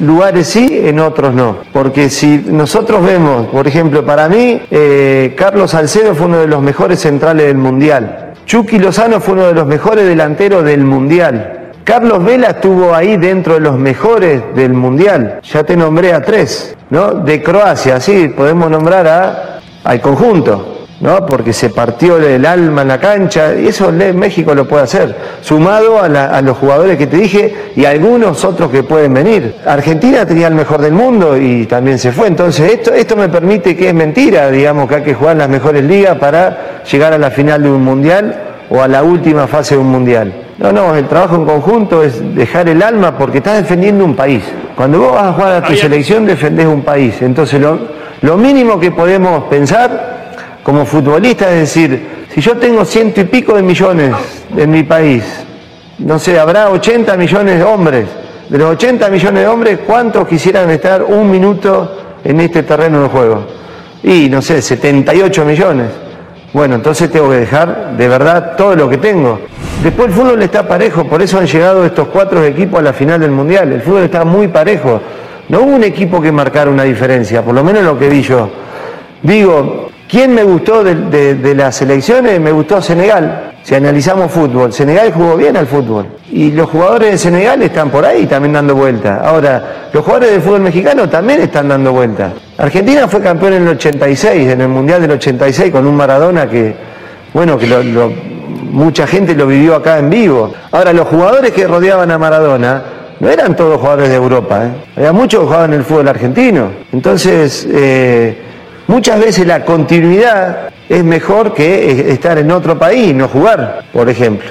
lugares sí, en otros no. Porque si nosotros vemos, por ejemplo, para mí, eh, Carlos Salcedo fue uno de los mejores centrales del Mundial. Chucky Lozano fue uno de los mejores delanteros del Mundial. Carlos Vela estuvo ahí dentro de los mejores del Mundial. Ya te nombré a tres, ¿no? De Croacia, sí, podemos nombrar a, al conjunto. ¿No? porque se partió el alma en la cancha, y eso México lo puede hacer, sumado a, los jugadores que te dije y algunos otros que pueden venir. Argentina tenía el mejor del mundo y también se fue, entonces esto, esto me permite que es mentira, digamos, que hay que jugar las mejores ligas para llegar a la final de un mundial o a la última fase de un mundial. No, no, el trabajo en conjunto es dejar el alma porque estás defendiendo un país. Cuando vos vas a jugar a tu selección defendés un país, entonces lo, lo mínimo que podemos pensar como futbolista, es decir, si yo tengo ciento y pico de millones en mi país, no sé, habrá 80 millones de hombres. De los 80 millones de hombres, ¿cuántos quisieran estar un minuto en este terreno de juego? Y no sé, 78 millones. Bueno, entonces tengo que dejar de verdad todo lo que tengo. Después el fútbol está parejo, por eso han llegado estos cuatro equipos a la final del Mundial. El fútbol está muy parejo. No hubo un equipo que marcara una diferencia, por lo menos lo que vi yo. Digo, ¿Quién me gustó de, las selecciones? Me gustó Senegal. Si analizamos fútbol, Senegal jugó bien al fútbol. Y los jugadores de Senegal están por ahí también dando vuelta. Ahora, los jugadores de fútbol mexicano también están dando vuelta. Argentina fue campeón en el 86, en el Mundial del 86, con un Maradona que, bueno, que mucha gente lo vivió acá en vivo. Ahora, los jugadores que rodeaban a Maradona no eran todos jugadores de Europa. ¿eh? Había muchos que jugaban en el fútbol argentino. Entonces, eh, Muchas veces la continuidad es mejor que estar en otro país y no jugar, por ejemplo.